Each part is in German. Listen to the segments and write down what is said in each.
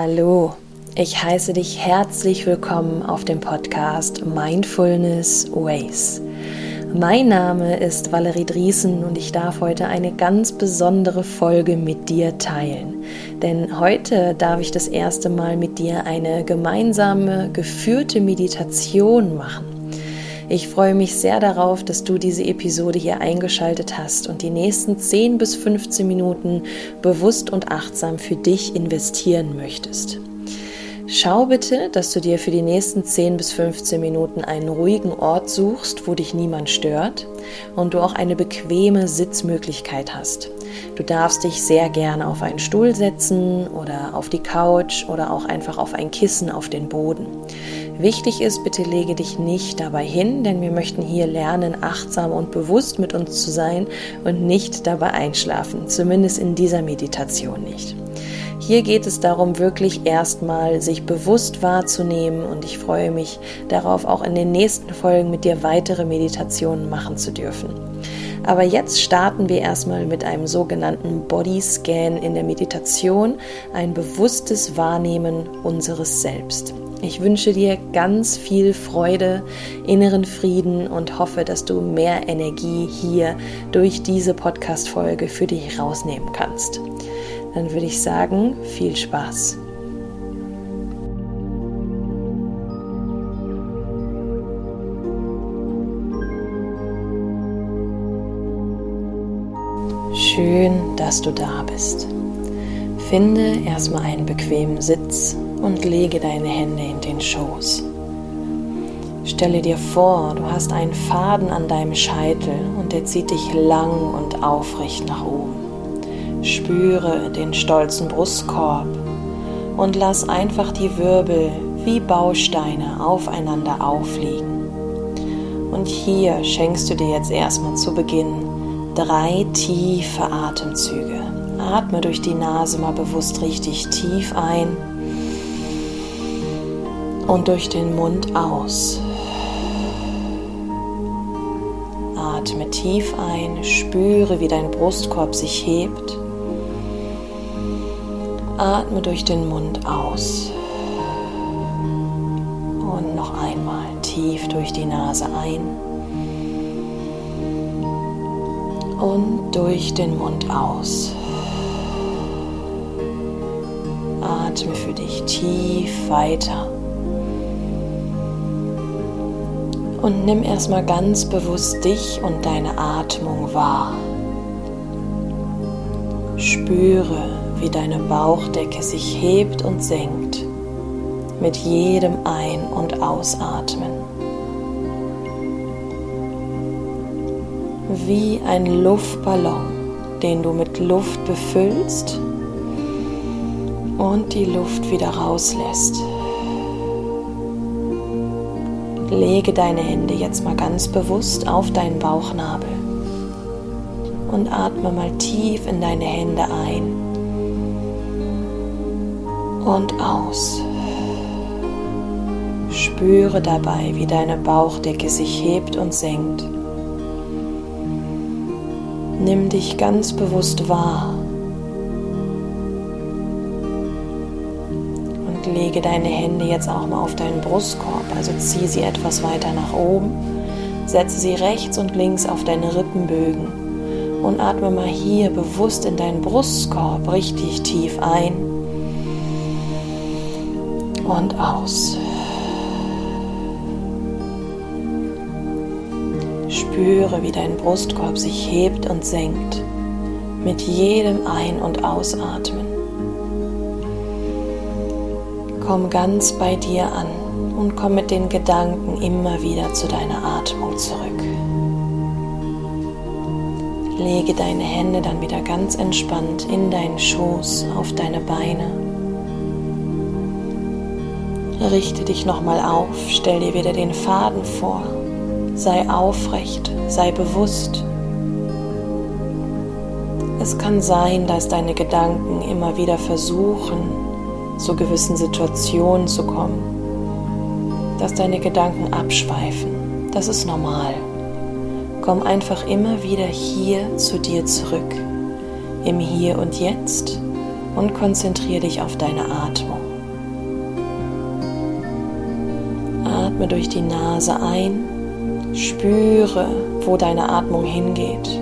Hallo, ich heiße dich herzlich willkommen auf dem Podcast Mindfulness Ways. Mein Name ist Valerie Driesen und ich darf heute eine ganz besondere Folge mit dir teilen. Denn heute darf ich das erste Mal mit dir eine gemeinsame geführte Meditation machen. Ich freue mich sehr darauf, dass du diese Episode hier eingeschaltet hast und die nächsten 10 bis 15 Minuten bewusst und achtsam für dich investieren möchtest. Schau bitte, dass du dir für die nächsten 10 bis 15 Minuten einen ruhigen Ort suchst, wo dich niemand stört und du auch eine bequeme Sitzmöglichkeit hast. Du darfst dich sehr gerne auf einen Stuhl setzen oder auf die Couch oder auch einfach auf ein Kissen auf den Boden. Wichtig ist, bitte lege dich nicht dabei hin, denn wir möchten hier lernen, achtsam und bewusst mit uns zu sein und nicht dabei einschlafen, zumindest in dieser Meditation nicht. Hier geht es darum, wirklich erstmal sich bewusst wahrzunehmen und ich freue mich darauf, auch in den nächsten Folgen mit dir weitere Meditationen machen zu dürfen. Aber jetzt starten wir erstmal mit einem sogenannten Body Scan in der Meditation, ein bewusstes Wahrnehmen unseres Selbst. Ich wünsche dir ganz viel Freude, inneren Frieden und hoffe, dass du mehr Energie hier durch diese Podcast-Folge für dich rausnehmen kannst dann würde ich sagen, viel Spaß. Schön, dass du da bist. Finde erstmal einen bequemen Sitz und lege deine Hände in den Schoß. Stelle dir vor, du hast einen Faden an deinem Scheitel und der zieht dich lang und aufrecht nach oben. Spüre den stolzen Brustkorb und lass einfach die Wirbel wie Bausteine aufeinander aufliegen. Und hier schenkst du dir jetzt erstmal zu Beginn drei tiefe Atemzüge. Atme durch die Nase mal bewusst richtig tief ein und durch den Mund aus. Atme tief ein, spüre, wie dein Brustkorb sich hebt Atme durch den Mund aus. Und noch einmal tief durch die Nase ein. Und durch den Mund aus. Atme für dich tief weiter. Und nimm erstmal ganz bewusst dich und deine Atmung wahr. Spüre, wie deine Bauchdecke sich hebt und senkt mit jedem Ein- und Ausatmen. Wie ein Luftballon, den du mit Luft befüllst und die Luft wieder rauslässt. Lege deine Hände jetzt mal ganz bewusst auf deinen Bauchnabel und atme mal tief in deine Hände ein und aus. Spüre dabei, wie deine Bauchdecke sich hebt und senkt. Nimm dich ganz bewusst wahr und lege deine Hände jetzt auch mal auf deinen Brustkorb, also zieh sie etwas weiter nach oben, setze sie rechts und links auf deine Rippenbögen und atme mal hier bewusst in deinen Brustkorb richtig tief ein und aus. Spüre, wie dein Brustkorb sich hebt und senkt mit jedem Ein- und Ausatmen. Komm ganz bei dir an und komm mit den Gedanken immer wieder zu deiner Atmung zurück. Lege deine Hände dann wieder ganz entspannt in deinen Schoß, auf deine Beine Richte dich nochmal auf, stell dir wieder den Faden vor, sei aufrecht, sei bewusst. Es kann sein, dass deine Gedanken immer wieder versuchen, zu gewissen Situationen zu kommen, dass deine Gedanken abschweifen. Das ist normal. Komm einfach immer wieder hier zu dir zurück, im Hier und Jetzt und konzentriere dich auf deine Atmung. Atme durch die Nase ein, spüre, wo deine Atmung hingeht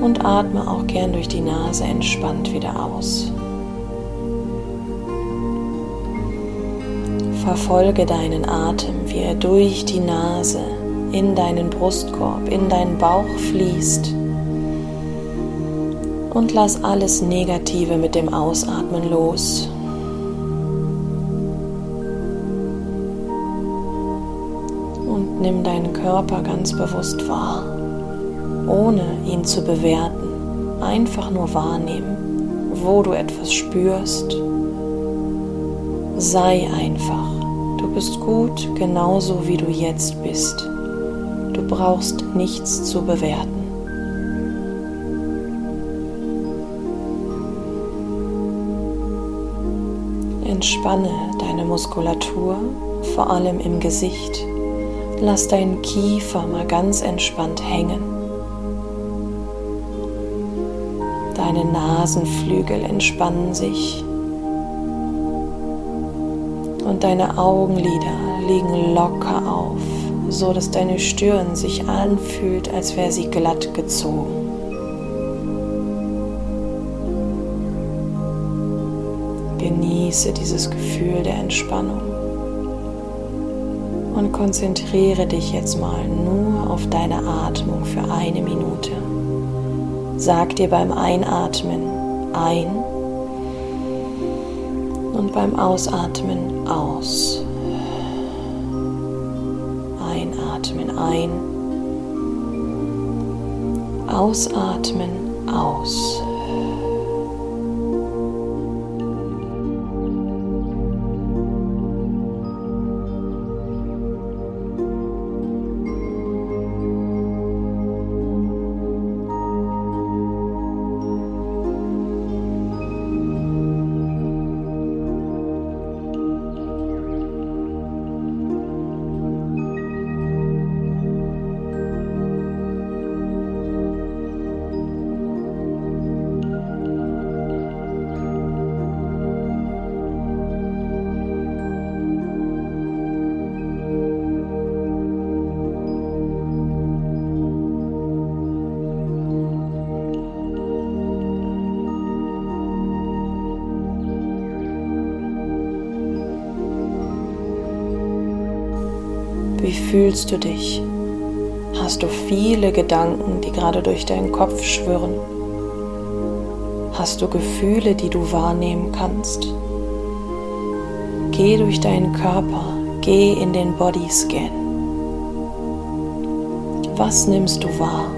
und atme auch gern durch die Nase entspannt wieder aus. Verfolge deinen Atem, wie er durch die Nase in deinen Brustkorb, in deinen Bauch fließt. Und lass alles Negative mit dem Ausatmen los. Nimm deinen Körper ganz bewusst wahr, ohne ihn zu bewerten. Einfach nur wahrnehmen, wo du etwas spürst. Sei einfach. Du bist gut genauso wie du jetzt bist. Du brauchst nichts zu bewerten. Entspanne deine Muskulatur, vor allem im Gesicht. Lass deinen Kiefer mal ganz entspannt hängen. Deine Nasenflügel entspannen sich und deine Augenlider liegen locker auf, so dass deine Stirn sich anfühlt, als wäre sie glatt gezogen. Genieße dieses Gefühl der Entspannung und konzentriere dich jetzt mal nur auf deine Atmung für eine Minute. Sag dir beim Einatmen ein und beim Ausatmen aus. Einatmen ein. Ausatmen aus. Fühlst du dich? Hast du viele Gedanken, die gerade durch deinen Kopf schwirren? Hast du Gefühle, die du wahrnehmen kannst? Geh durch deinen Körper, geh in den Bodyscan. Was nimmst du wahr?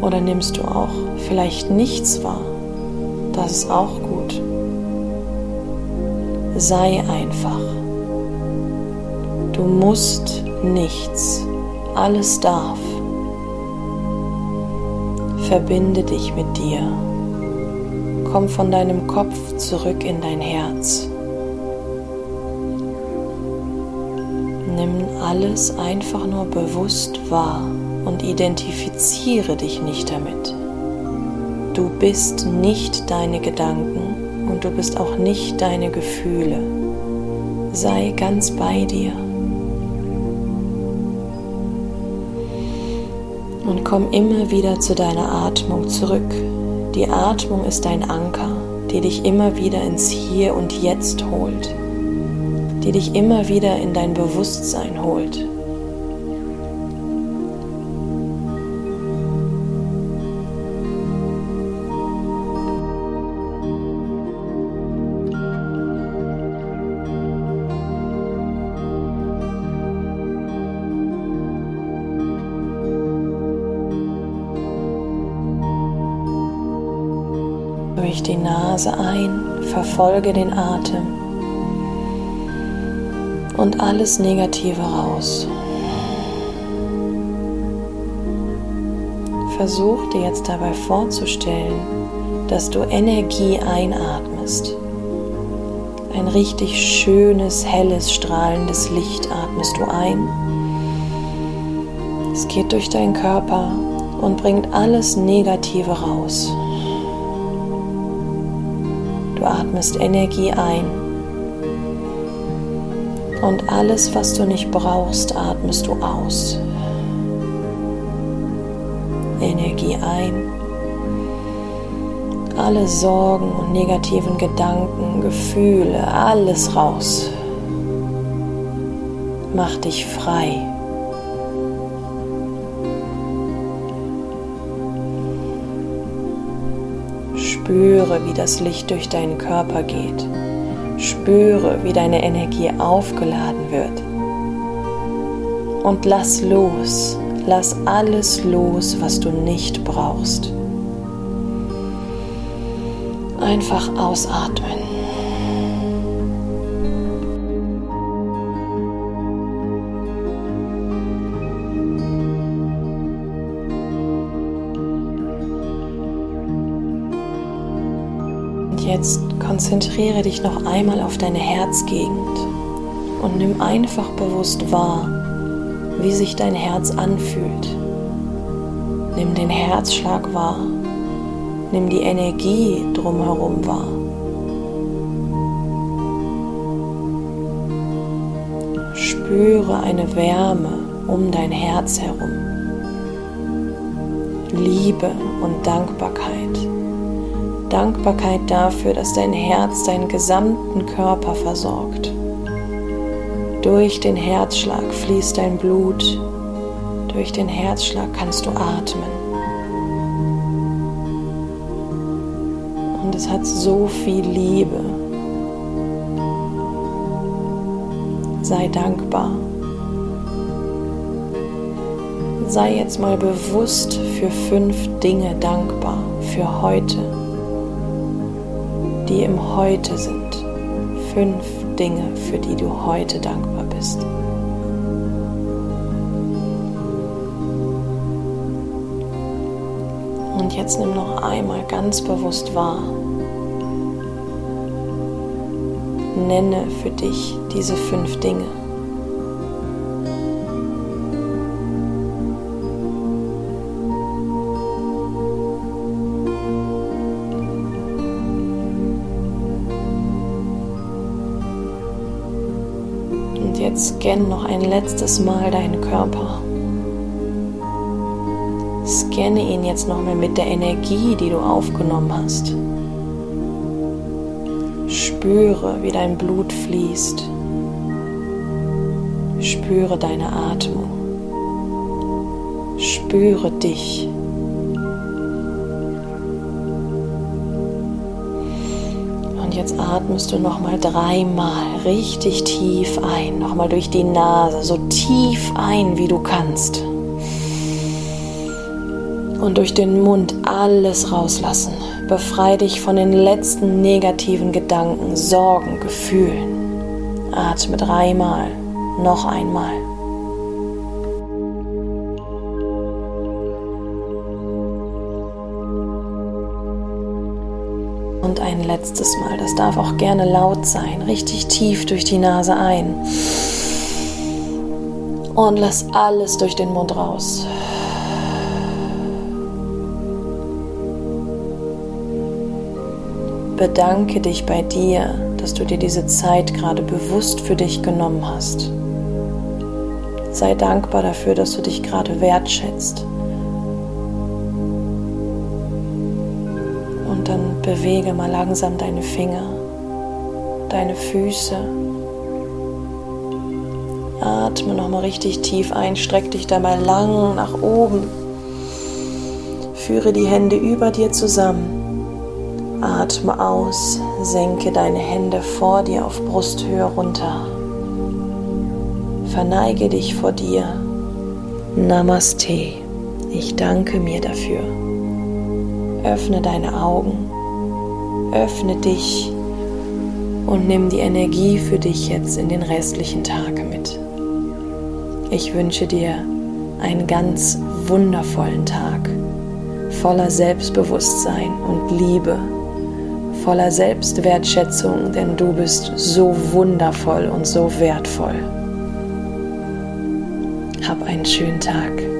Oder nimmst du auch vielleicht nichts wahr? Das ist auch gut. Sei einfach. Du musst nichts, alles darf. Verbinde dich mit dir. Komm von deinem Kopf zurück in dein Herz. Nimm alles einfach nur bewusst wahr und identifiziere dich nicht damit. Du bist nicht deine Gedanken und du bist auch nicht deine Gefühle. Sei ganz bei dir. Und komm immer wieder zu deiner Atmung zurück. Die Atmung ist dein Anker, die dich immer wieder ins Hier und Jetzt holt, die dich immer wieder in dein Bewusstsein holt. Durch die Nase ein, verfolge den Atem und alles Negative raus. Versuch dir jetzt dabei vorzustellen, dass du Energie einatmest. Ein richtig schönes, helles, strahlendes Licht atmest du ein. Es geht durch deinen Körper und bringt alles Negative raus. Atmest Energie ein. Und alles, was du nicht brauchst, atmest du aus. Energie ein. Alle Sorgen und negativen Gedanken, Gefühle, alles raus. Mach dich frei. Spüre, wie das Licht durch deinen Körper geht. Spüre, wie deine Energie aufgeladen wird. Und lass los. Lass alles los, was du nicht brauchst. Einfach ausatmen. Konzentriere dich noch einmal auf deine Herzgegend und nimm einfach bewusst wahr, wie sich dein Herz anfühlt. Nimm den Herzschlag wahr. Nimm die Energie drumherum wahr. Spüre eine Wärme um dein Herz herum. Liebe und Dankbarkeit. Dankbarkeit dafür, dass dein Herz deinen gesamten Körper versorgt. Durch den Herzschlag fließt dein Blut. Durch den Herzschlag kannst du atmen. Und es hat so viel Liebe. Sei dankbar. Sei jetzt mal bewusst für fünf Dinge dankbar für heute, die im Heute sind. Fünf Dinge, für die du heute dankbar bist. Und jetzt nimm noch einmal ganz bewusst wahr. Nenne für dich diese fünf Dinge. Und jetzt scann noch ein letztes Mal deinen Körper. Scanne ihn jetzt nochmal mit der Energie, die du aufgenommen hast. Spüre, wie dein Blut fließt. Spüre deine Atmung. Spüre dich. Jetzt atmest du nochmal dreimal richtig tief ein. Nochmal durch die Nase, so tief ein, wie du kannst. Und durch den Mund alles rauslassen. Befrei dich von den letzten negativen Gedanken, Sorgen, Gefühlen. Atme dreimal, noch einmal. Letztes Mal, das darf auch gerne laut sein, richtig tief durch die Nase ein. Und lass alles durch den Mund raus. Bedanke dich bei dir, dass du dir diese Zeit gerade bewusst für dich genommen hast. Sei dankbar dafür, dass du dich gerade wertschätzt. Dann bewege mal langsam deine Finger, deine Füße. Atme nochmal richtig tief ein, streck dich dabei lang nach oben. Führe die Hände über dir zusammen. Atme aus, senke deine Hände vor dir auf Brusthöhe runter. Verneige dich vor dir. Namaste. Ich danke mir dafür. Öffne deine Augen. Öffne dich und nimm die Energie für dich jetzt in den restlichen Tag mit. Ich wünsche dir einen ganz wundervollen Tag voller Selbstbewusstsein und Liebe voller Selbstwertschätzung, denn du bist so wundervoll und so wertvoll. Hab einen schönen Tag.